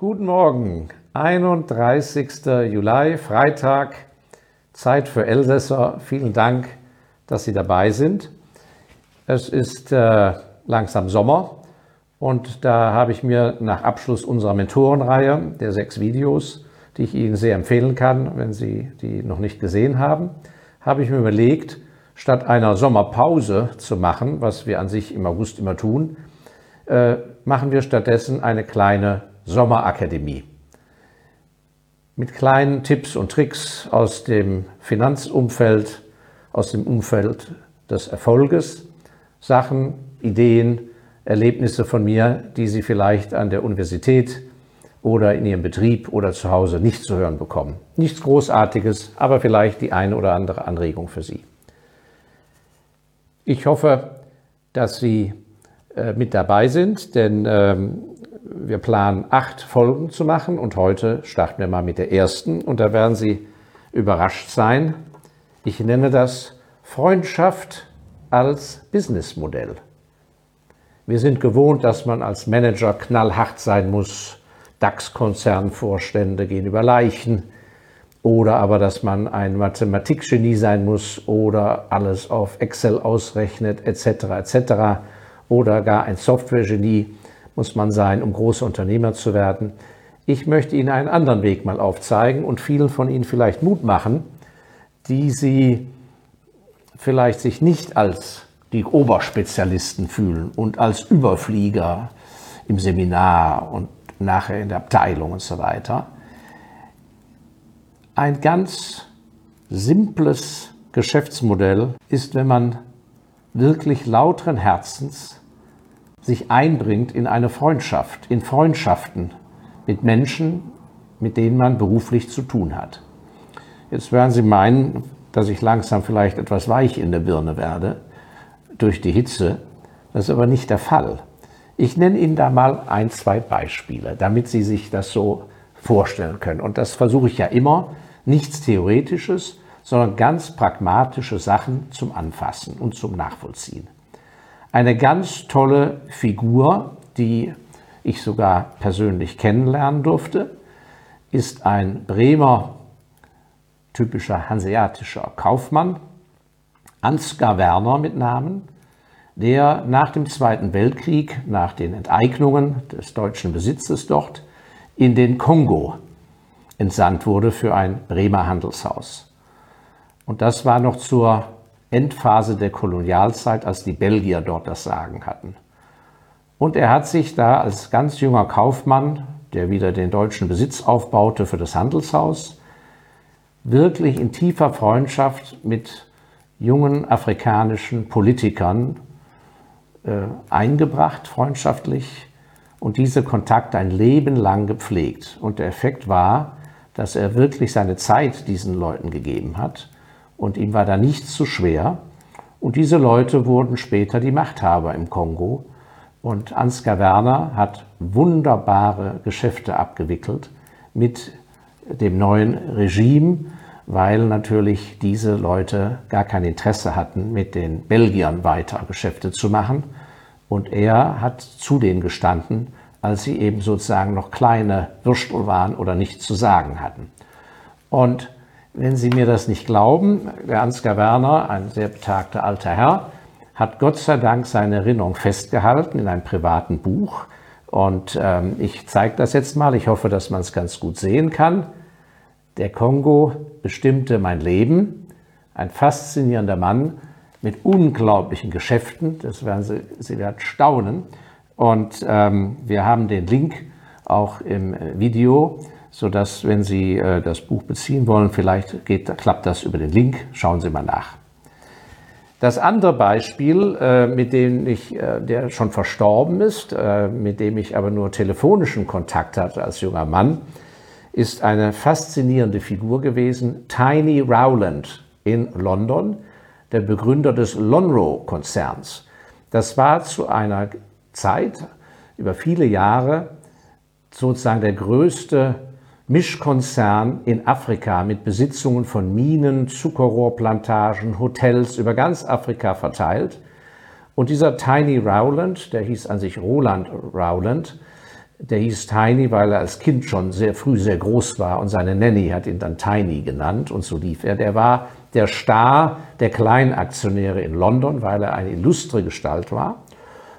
Guten Morgen, 31. Juli, Freitag, Zeit für Elsässer. Vielen Dank, dass Sie dabei sind. Es ist äh, langsam Sommer und da habe ich mir nach Abschluss unserer Mentorenreihe der sechs Videos, die ich Ihnen sehr empfehlen kann, wenn Sie die noch nicht gesehen haben, habe ich mir überlegt, statt einer Sommerpause zu machen, was wir an sich im August immer tun, äh, machen wir stattdessen eine kleine Sommerakademie. Mit kleinen Tipps und Tricks aus dem Finanzumfeld, aus dem Umfeld des Erfolges, Sachen, Ideen, Erlebnisse von mir, die Sie vielleicht an der Universität oder in Ihrem Betrieb oder zu Hause nicht zu hören bekommen. Nichts Großartiges, aber vielleicht die eine oder andere Anregung für Sie. Ich hoffe, dass Sie äh, mit dabei sind, denn ähm, wir planen acht Folgen zu machen und heute starten wir mal mit der ersten und da werden Sie überrascht sein. Ich nenne das Freundschaft als Businessmodell. Wir sind gewohnt, dass man als Manager knallhart sein muss. DAX-Konzernvorstände gehen über Leichen. Oder aber, dass man ein Mathematikgenie sein muss oder alles auf Excel ausrechnet, etc. etc. Oder gar ein Softwaregenie muss man sein, um großer Unternehmer zu werden. Ich möchte Ihnen einen anderen Weg mal aufzeigen und vielen von Ihnen vielleicht Mut machen, die Sie vielleicht sich nicht als die Oberspezialisten fühlen und als Überflieger im Seminar und nachher in der Abteilung und so weiter. Ein ganz simples Geschäftsmodell ist, wenn man wirklich lauteren Herzens sich einbringt in eine Freundschaft, in Freundschaften mit Menschen, mit denen man beruflich zu tun hat. Jetzt werden Sie meinen, dass ich langsam vielleicht etwas weich in der Birne werde durch die Hitze. Das ist aber nicht der Fall. Ich nenne Ihnen da mal ein, zwei Beispiele, damit Sie sich das so vorstellen können. Und das versuche ich ja immer, nichts Theoretisches, sondern ganz pragmatische Sachen zum Anfassen und zum Nachvollziehen. Eine ganz tolle Figur, die ich sogar persönlich kennenlernen durfte, ist ein Bremer typischer hanseatischer Kaufmann, Ansgar Werner mit Namen, der nach dem Zweiten Weltkrieg, nach den Enteignungen des deutschen Besitzes dort, in den Kongo entsandt wurde für ein Bremer Handelshaus. Und das war noch zur Endphase der Kolonialzeit, als die Belgier dort das Sagen hatten. Und er hat sich da als ganz junger Kaufmann, der wieder den deutschen Besitz aufbaute für das Handelshaus, wirklich in tiefer Freundschaft mit jungen afrikanischen Politikern äh, eingebracht, freundschaftlich, und diese Kontakte ein Leben lang gepflegt. Und der Effekt war, dass er wirklich seine Zeit diesen Leuten gegeben hat und ihm war da nichts zu schwer. Und diese Leute wurden später die Machthaber im Kongo. Und Ansgar Werner hat wunderbare Geschäfte abgewickelt mit dem neuen Regime, weil natürlich diese Leute gar kein Interesse hatten, mit den Belgiern weiter Geschäfte zu machen. Und er hat zu denen gestanden, als sie eben sozusagen noch kleine Würstel waren oder nichts zu sagen hatten. Und wenn Sie mir das nicht glauben, der Ansgar Werner, ein sehr betagter alter Herr, hat Gott sei Dank seine Erinnerung festgehalten in einem privaten Buch. Und ähm, ich zeige das jetzt mal. Ich hoffe, dass man es ganz gut sehen kann. Der Kongo bestimmte mein Leben. Ein faszinierender Mann mit unglaublichen Geschäften. Das werden Sie, Sie werden staunen. Und ähm, wir haben den Link auch im äh, Video, sodass, wenn Sie äh, das Buch beziehen wollen, vielleicht geht, klappt das über den Link. Schauen Sie mal nach. Das andere Beispiel, äh, mit dem ich, äh, der schon verstorben ist, äh, mit dem ich aber nur telefonischen Kontakt hatte als junger Mann, ist eine faszinierende Figur gewesen, Tiny Rowland in London, der Begründer des Lonro-Konzerns. Das war zu einer Zeit, über viele Jahre, sozusagen der größte Mischkonzern in Afrika mit Besitzungen von Minen, Zuckerrohrplantagen, Hotels über ganz Afrika verteilt. Und dieser Tiny Rowland, der hieß an sich Roland Rowland, Der hieß Tiny, weil er als Kind schon sehr früh sehr groß war und seine Nanny hat ihn dann Tiny genannt und so lief er. Der war der Star der Kleinaktionäre in London, weil er eine illustre Gestalt war.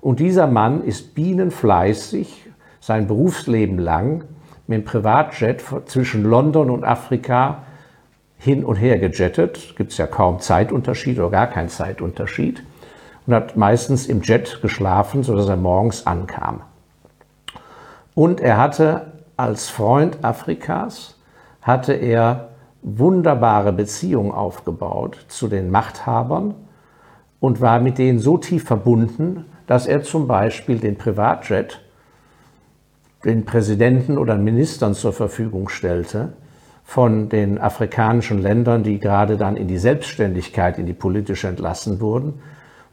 Und dieser Mann ist bienenfleißig sein Berufsleben lang mit dem Privatjet zwischen London und Afrika hin und her gejettet. Gibt es ja kaum Zeitunterschied oder gar keinen Zeitunterschied. Und hat meistens im Jet geschlafen, sodass er morgens ankam. Und er hatte als Freund Afrikas, hatte er wunderbare Beziehungen aufgebaut zu den Machthabern und war mit denen so tief verbunden, dass er zum Beispiel den Privatjet den Präsidenten oder Ministern zur Verfügung stellte von den afrikanischen Ländern, die gerade dann in die Selbstständigkeit, in die politische entlassen wurden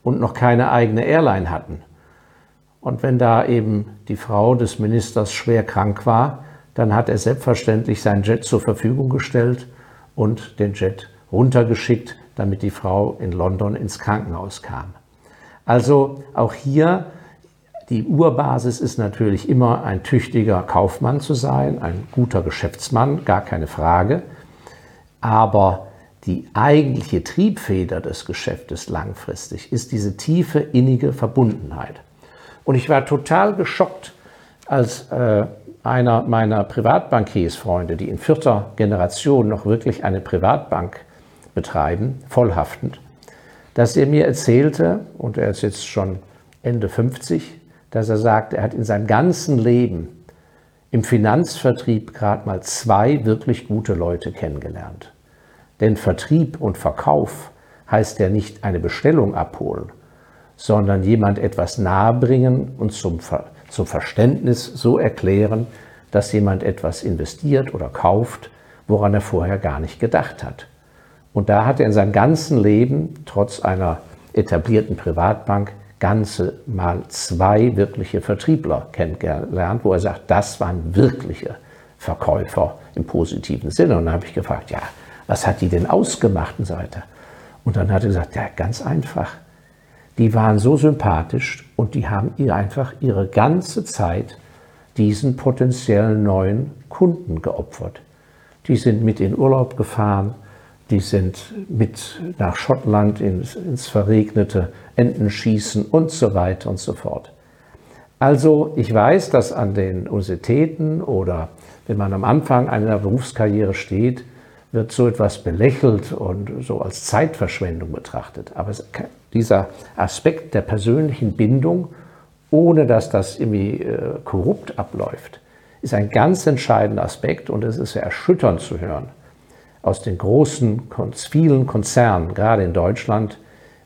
und noch keine eigene Airline hatten. Und wenn da eben die Frau des Ministers schwer krank war, dann hat er selbstverständlich seinen Jet zur Verfügung gestellt und den Jet runtergeschickt, damit die Frau in London ins Krankenhaus kam. Also auch hier, die Urbasis ist natürlich immer ein tüchtiger Kaufmann zu sein, ein guter Geschäftsmann, gar keine Frage. Aber die eigentliche Triebfeder des Geschäftes langfristig ist diese tiefe innige Verbundenheit. Und ich war total geschockt, als äh, einer meiner Privatbankiersfreunde, die in vierter Generation noch wirklich eine Privatbank betreiben, vollhaftend, dass er mir erzählte, und er ist jetzt schon Ende 50, dass er sagt, er hat in seinem ganzen Leben im Finanzvertrieb gerade mal zwei wirklich gute Leute kennengelernt. Denn Vertrieb und Verkauf heißt ja nicht eine Bestellung abholen, sondern jemand etwas nahebringen und zum Ver zum Verständnis so erklären, dass jemand etwas investiert oder kauft, woran er vorher gar nicht gedacht hat. Und da hat er in seinem ganzen Leben, trotz einer etablierten Privatbank, ganze mal zwei wirkliche Vertriebler kennengelernt, wo er sagt, das waren wirkliche Verkäufer im positiven Sinne. Und dann habe ich gefragt, ja, was hat die denn ausgemacht und so weiter. Und dann hat er gesagt, ja, ganz einfach die waren so sympathisch und die haben ihr einfach ihre ganze Zeit diesen potenziellen neuen Kunden geopfert. Die sind mit in Urlaub gefahren, die sind mit nach Schottland ins, ins verregnete Entenschießen und so weiter und so fort. Also ich weiß, dass an den Universitäten oder wenn man am Anfang einer Berufskarriere steht, wird so etwas belächelt und so als Zeitverschwendung betrachtet. Aber dieser Aspekt der persönlichen Bindung, ohne dass das irgendwie äh, korrupt abläuft, ist ein ganz entscheidender Aspekt und es ist sehr erschütternd zu hören aus den großen, vielen Konzernen, gerade in Deutschland,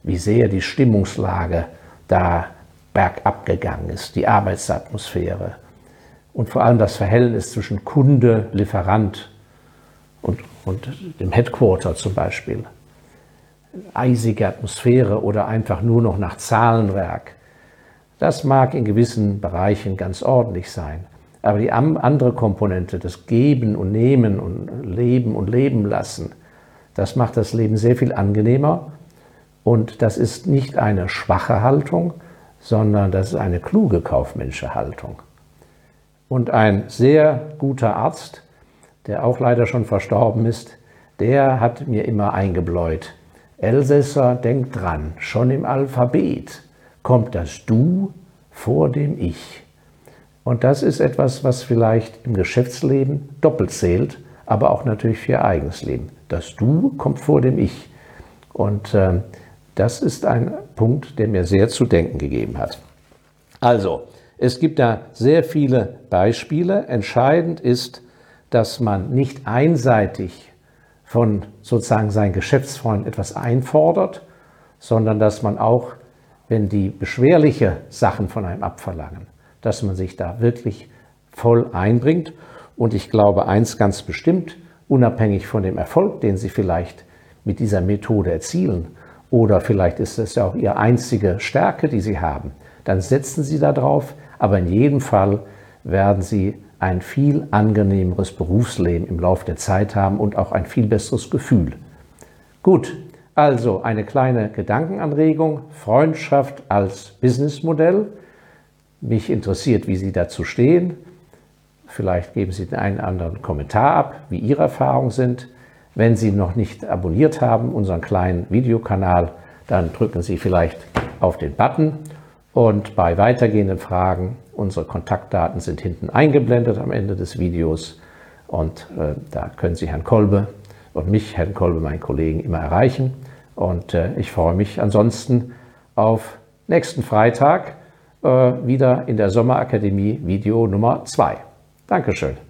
wie sehr die Stimmungslage da bergab gegangen ist, die Arbeitsatmosphäre und vor allem das Verhältnis zwischen Kunde, Lieferant und, und dem Headquarter zum Beispiel. Eisige Atmosphäre oder einfach nur noch nach Zahlenwerk. Das mag in gewissen Bereichen ganz ordentlich sein. Aber die andere Komponente, das Geben und Nehmen und Leben und Leben lassen, das macht das Leben sehr viel angenehmer. Und das ist nicht eine schwache Haltung, sondern das ist eine kluge kaufmännische Haltung. Und ein sehr guter Arzt der auch leider schon verstorben ist, der hat mir immer eingebläut, Elsässer, denk dran, schon im Alphabet kommt das Du vor dem Ich. Und das ist etwas, was vielleicht im Geschäftsleben doppelt zählt, aber auch natürlich für Ihr eigenes Leben. Das Du kommt vor dem Ich. Und äh, das ist ein Punkt, der mir sehr zu denken gegeben hat. Also, es gibt da sehr viele Beispiele. Entscheidend ist, dass man nicht einseitig von sozusagen seinen Geschäftsfreunden etwas einfordert, sondern dass man auch, wenn die beschwerliche Sachen von einem abverlangen, dass man sich da wirklich voll einbringt. Und ich glaube eins ganz bestimmt, unabhängig von dem Erfolg, den Sie vielleicht mit dieser Methode erzielen, oder vielleicht ist es ja auch Ihre einzige Stärke, die Sie haben, dann setzen Sie da drauf, aber in jedem Fall werden Sie ein viel angenehmeres Berufsleben im Laufe der Zeit haben und auch ein viel besseres Gefühl. Gut, also eine kleine Gedankenanregung, Freundschaft als Businessmodell. Mich interessiert, wie Sie dazu stehen. Vielleicht geben Sie den einen anderen Kommentar ab, wie Ihre Erfahrungen sind. Wenn Sie noch nicht abonniert haben, unseren kleinen Videokanal, dann drücken Sie vielleicht auf den Button. Und bei weitergehenden Fragen, unsere Kontaktdaten sind hinten eingeblendet am Ende des Videos. Und äh, da können Sie Herrn Kolbe und mich, Herrn Kolbe, meinen Kollegen, immer erreichen. Und äh, ich freue mich ansonsten auf nächsten Freitag wieder in der Sommerakademie Video Nummer 2. Dankeschön.